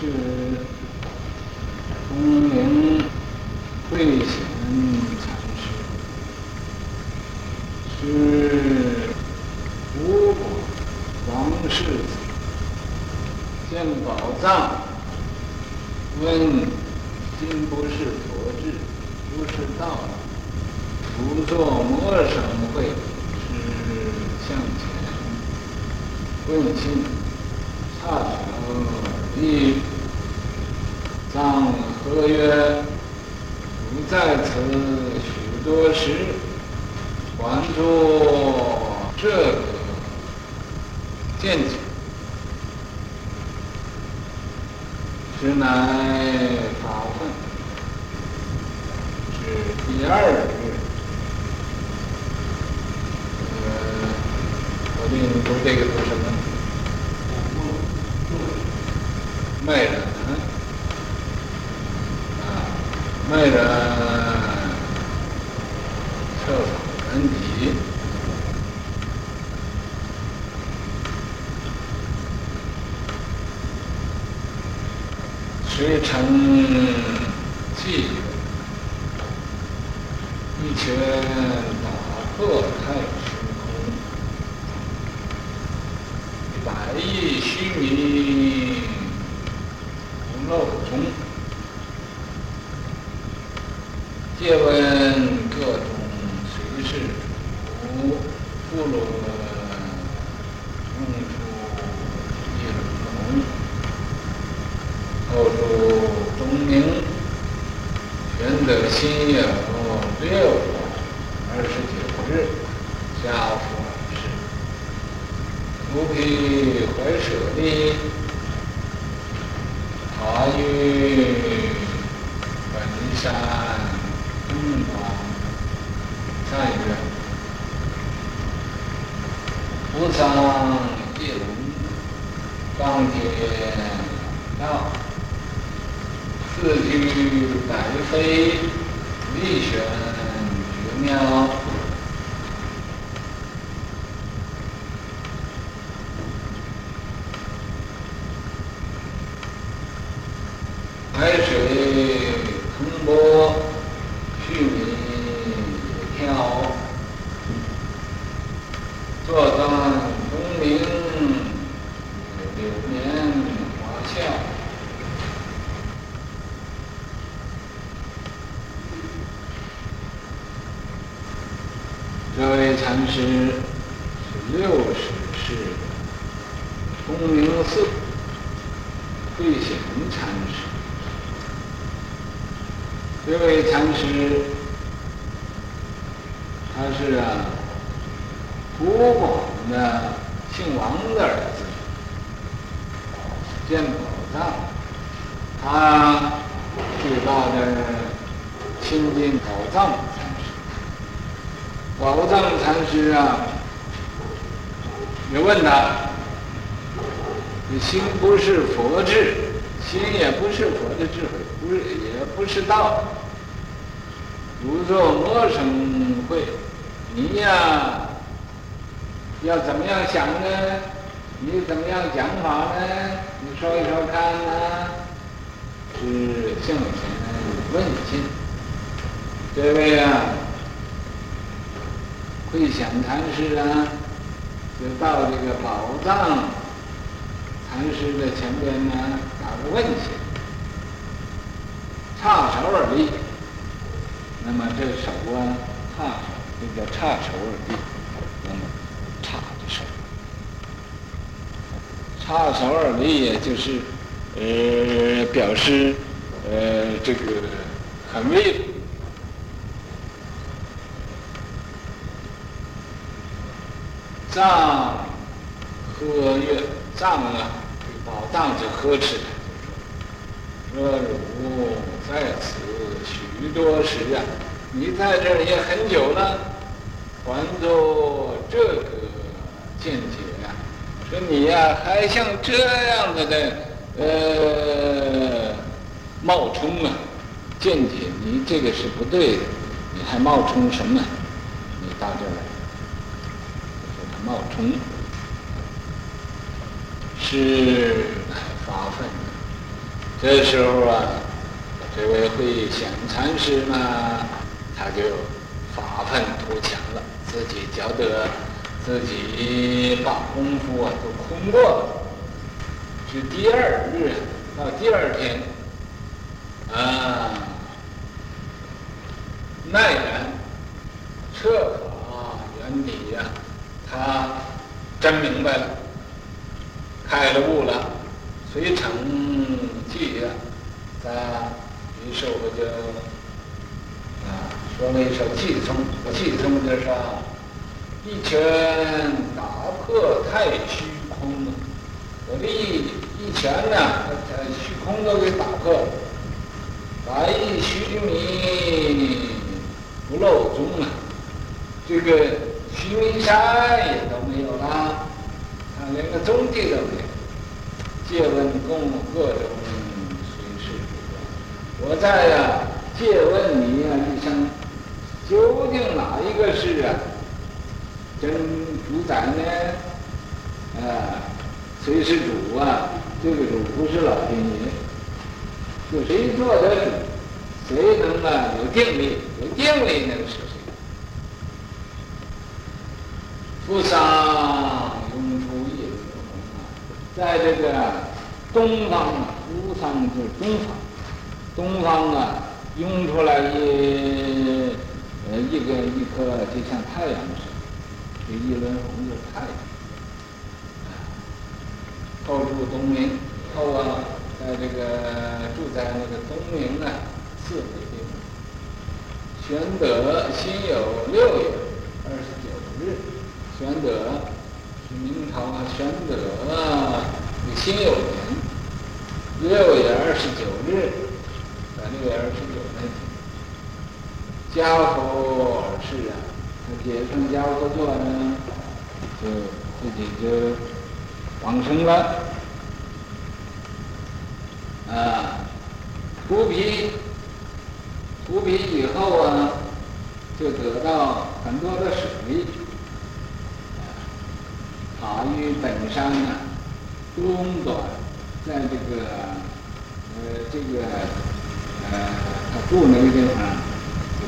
是东陵慧显禅师，是吴国王世子，见宝藏，问今不是佛智，不是道，不作魔生会，是向前问心，差巧立曰？吾在此许多时，还作这个见解，实乃法分，是第二日。呃，我给你读这个读什么？卖人，啊，卖人，彻法门底，时成偈，一拳打破太虚空，百亿须弥。漏中，借问各种随事主，不论用处亦不同。后注东陵，玄德辛酉六月二十九日，下复尔事。独辟怀舍利。他于本山东方三月，无上一轮，当天道，四句百非，力选绝妙。海水腾波，须弥调，坐断东陵，柳绵花笑。禅师是六世时东陵寺慧显禅师。这位禅师，他是啊，吴广的姓王的儿子，建宝藏，他最大的亲近宝藏。宝藏禅师啊，你问他，你心不是佛智，心也不是佛的智慧。不是，也不是道。如作魔生慧，你呀，要怎么样想呢？你怎么样讲法呢？你说一说看呢？是向前问心。这位啊，慧显禅师啊，就到这个宝藏禅师的前边呢，打个问亲。插手而立，那么这手啊，插手，这叫插手而立，那么插的手，插手而立，也就是呃表示呃这个很威。藏呵曰，藏啊，这宝藏就呵斥他，说如。在此许多时啊，你在这儿也很久了，还做这个见解呀？说你呀，还像这样子的呃冒充啊，见解，你这个是不对的，你还冒充什么？你到这儿来，冒充是发奋。这时候啊，这位慧显禅师呢，他就发愤图强了，自己觉得自己把功夫啊都空过了，是第二日到第二天啊，耐然彻法，他真明白了，开了悟了，遂成偈呀，在于是我就啊说了一首偈颂，偈颂就是一拳打破太虚空。啊，我这一一拳呢，把虚空都给打破了，百亿须弥不露踪啊，这个须弥山也都没有了，啊，连个踪迹都没有。借问供各种谁是主，我在呀借问你呀一声，究竟哪一个是啊真主宰呢？啊，谁是主啊？这个主不是老天爷，就谁做的主，谁能啊有定力？有定力那个是谁？菩萨。在这个东方啊，无上就是东方，东方啊，涌出来一呃一个一颗就像太阳似的，这一轮红就是太阳。后住东明，后啊，在这个住在那个东明啊，四个地方。玄德心有六月二十，玄德是。明朝啊，玄德辛酉年六月二十九日，在六月二十九那天，家佛而逝啊，他结成家佛座呢，就自己就往生了。啊，荼毗，荼毗以后啊，就得到很多的水。塔于本山啊，东端，在这个呃这个呃他住那个地方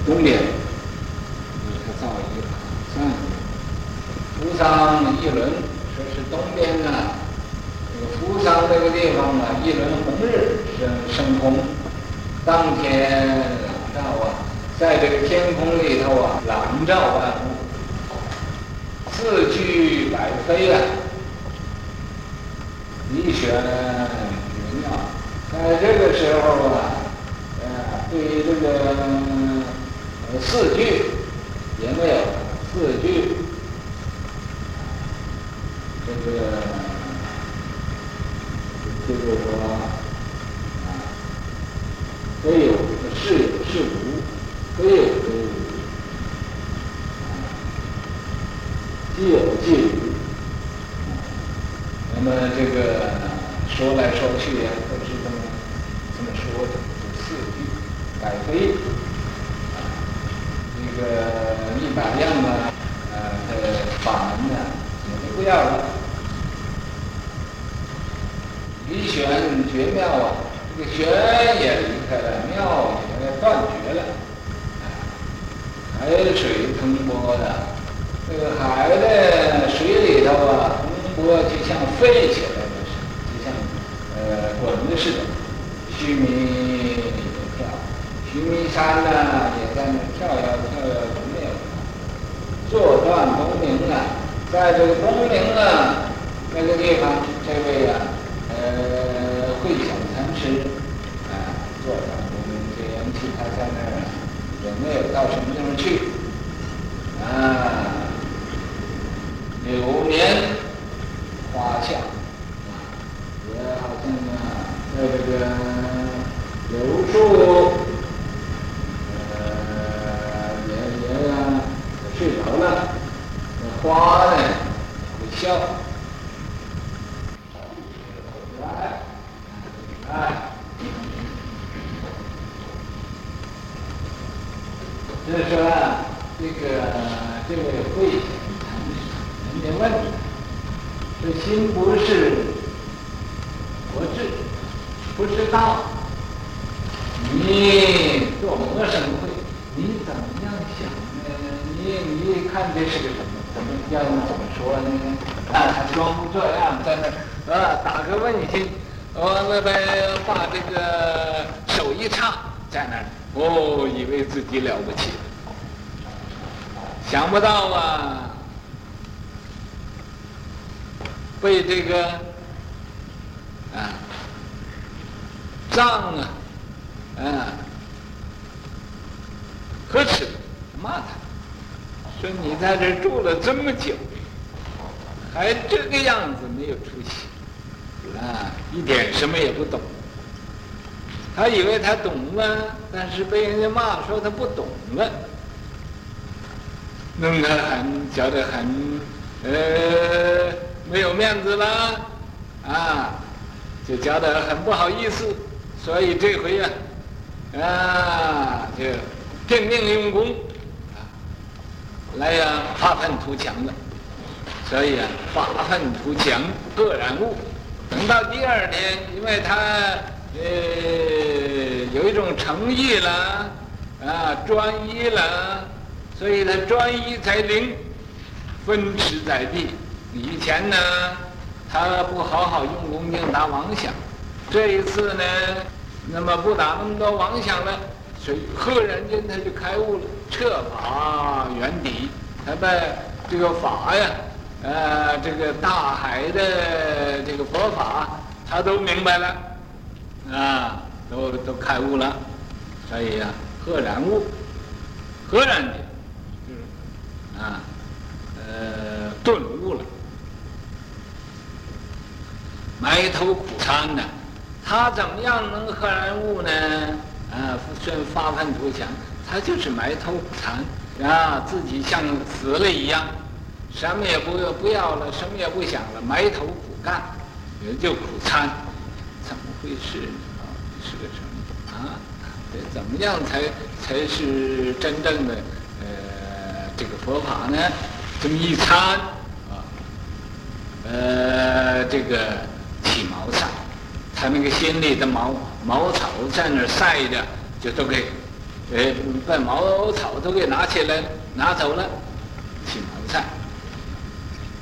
东边，他造一个塔山，扶桑一轮，说是东边呢，这个扶桑这个地方啊，一轮红日升升空，当天朗照啊，在这个天空里头啊，朗照万物。四句可以的，你选人啊。在这个时候啊，呃，对于这个四句也没有四句，这个就是说啊，非有是有是无，非有非无。既有既无，那么这个说来说去呀，都是这么这么说的，就四句百飞，啊，这个一百样啊，呃，法门呢，也都不要了。离玄绝妙啊，这个玄也离开了，妙也断绝了，啊，海水腾波的。这个海的水里头啊，风波就像飞起来的似的，就像呃滚的似的。须弥也跳，须弥山呢也在那跳呀跳呀，都没有。坐断东冥啊，在这个东冥啊那个地方，这位啊呃慧显禅师啊，坐断东冥，这元气他在那儿也没有到什么地方去啊。流年华夏啊，也好像啊，在这个柳树，呃，也也呀，睡着了，那花呢会笑，来，来，就是说这个这位慧。请问，这心不是佛智，不是道。你做魔生会，你怎么样想呢？你你看这是个什么？怎么要怎么说呢？啊，还装这样在那啊，打个问心，完了呗，把这个手一插，在那，哦，以为自己了不起，想不到啊，被这个啊藏啊，啊，呵斥，骂他。说你在这住了这么久，还这个样子没有出息，啊，一点什么也不懂。他以为他懂了，但是被人家骂说他不懂了，弄得很觉得很呃没有面子了，啊，就觉得很不好意思，所以这回呀，啊，就拼命用功。啊来呀，发愤图强的，所以啊，发愤图强，赫然悟。等到第二天，因为他呃有一种诚意了，啊，专一了，所以他专一才灵，分持在地。以前呢，他不好好用功，净打妄想。这一次呢，那么不打那么多妄想了。所以赫然间他就开悟了，彻法圆底，他把这个法呀，呃，这个大海的这个佛法，他都明白了，啊，都都开悟了，所以呀，赫然悟，赫然间，就是啊，呃，顿悟了，埋头苦参呢，他怎么样能赫然悟呢？啊，虽发愤图强，他就是埋头苦参啊，自己像死了一样，什么也不不要了，什么也不想了，埋头苦干，也就苦参，怎么回事呢？啊，是个什么啊？这怎么样才才是真正的呃这个佛法呢？这么一参啊，呃，这个起毛上。他那个心里的茅茅草在那儿晒着，就都给，哎，把茅草都给拿起来拿走了，起茅菜，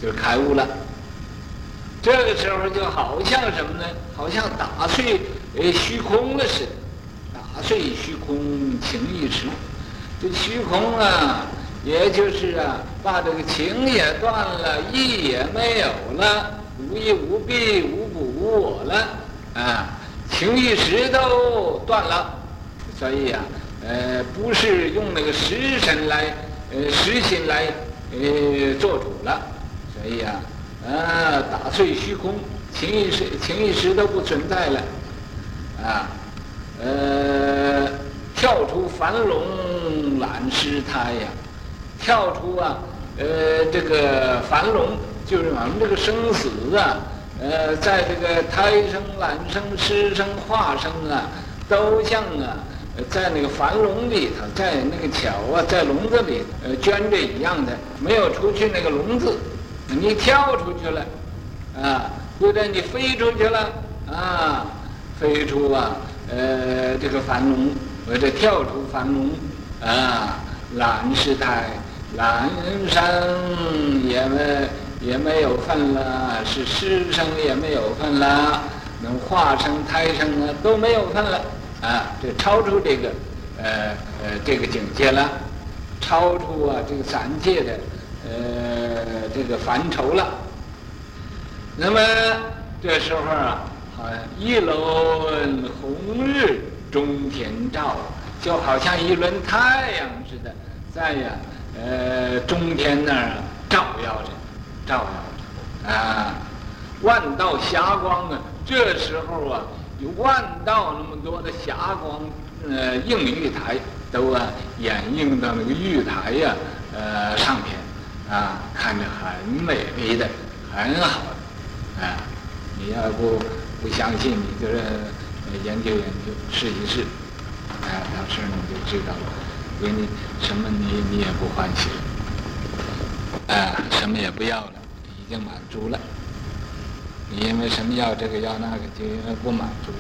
就开悟了。这个时候就好像什么呢？好像打碎哎虚空了似的，打碎虚空情一时。这虚空啊，也就是啊，把这个情也断了，意也没有了，无义无弊，无我了。啊，情欲石都断了，所以呀、啊，呃，不是用那个实身来，呃，实心来，呃，做主了，所以呀、啊，啊，打碎虚空，情欲时，情欲石都不存在了，啊，呃，跳出樊笼揽尸胎呀，跳出啊，呃，这个樊笼就是我们这个生死啊。呃，在这个胎生、卵生、湿生、化生啊，都像啊，在那个樊笼里头，在那个桥啊，在笼子里呃圈着一样的，没有出去那个笼子，你跳出去了，啊，或者你飞出去了，啊，飞出啊，呃，这个樊笼或者跳出樊笼，啊，卵尸胎，卵生也没。也没有份了，是师生也没有份了，能化生胎生啊都没有份了啊！这超出这个呃呃这个境界了，超出啊这个三界的呃这个范畴了。那么这时候啊，好像一轮红日中天照，就好像一轮太阳似的，在呀呃中天那儿照耀着。照耀着啊，万道霞光啊！这时候啊，有万道那么多的霞光，呃，映玉台都啊，掩映到那个玉台呀、呃，上面啊，看着很美丽的，很好的啊。你要不不相信，你就是研究研究，试一试，啊，到时候你就知道了。给你什么你，你你也不欢喜了。啊，什么也不要了，已经满足了。你因为什么要这个要那个，就因为不满足。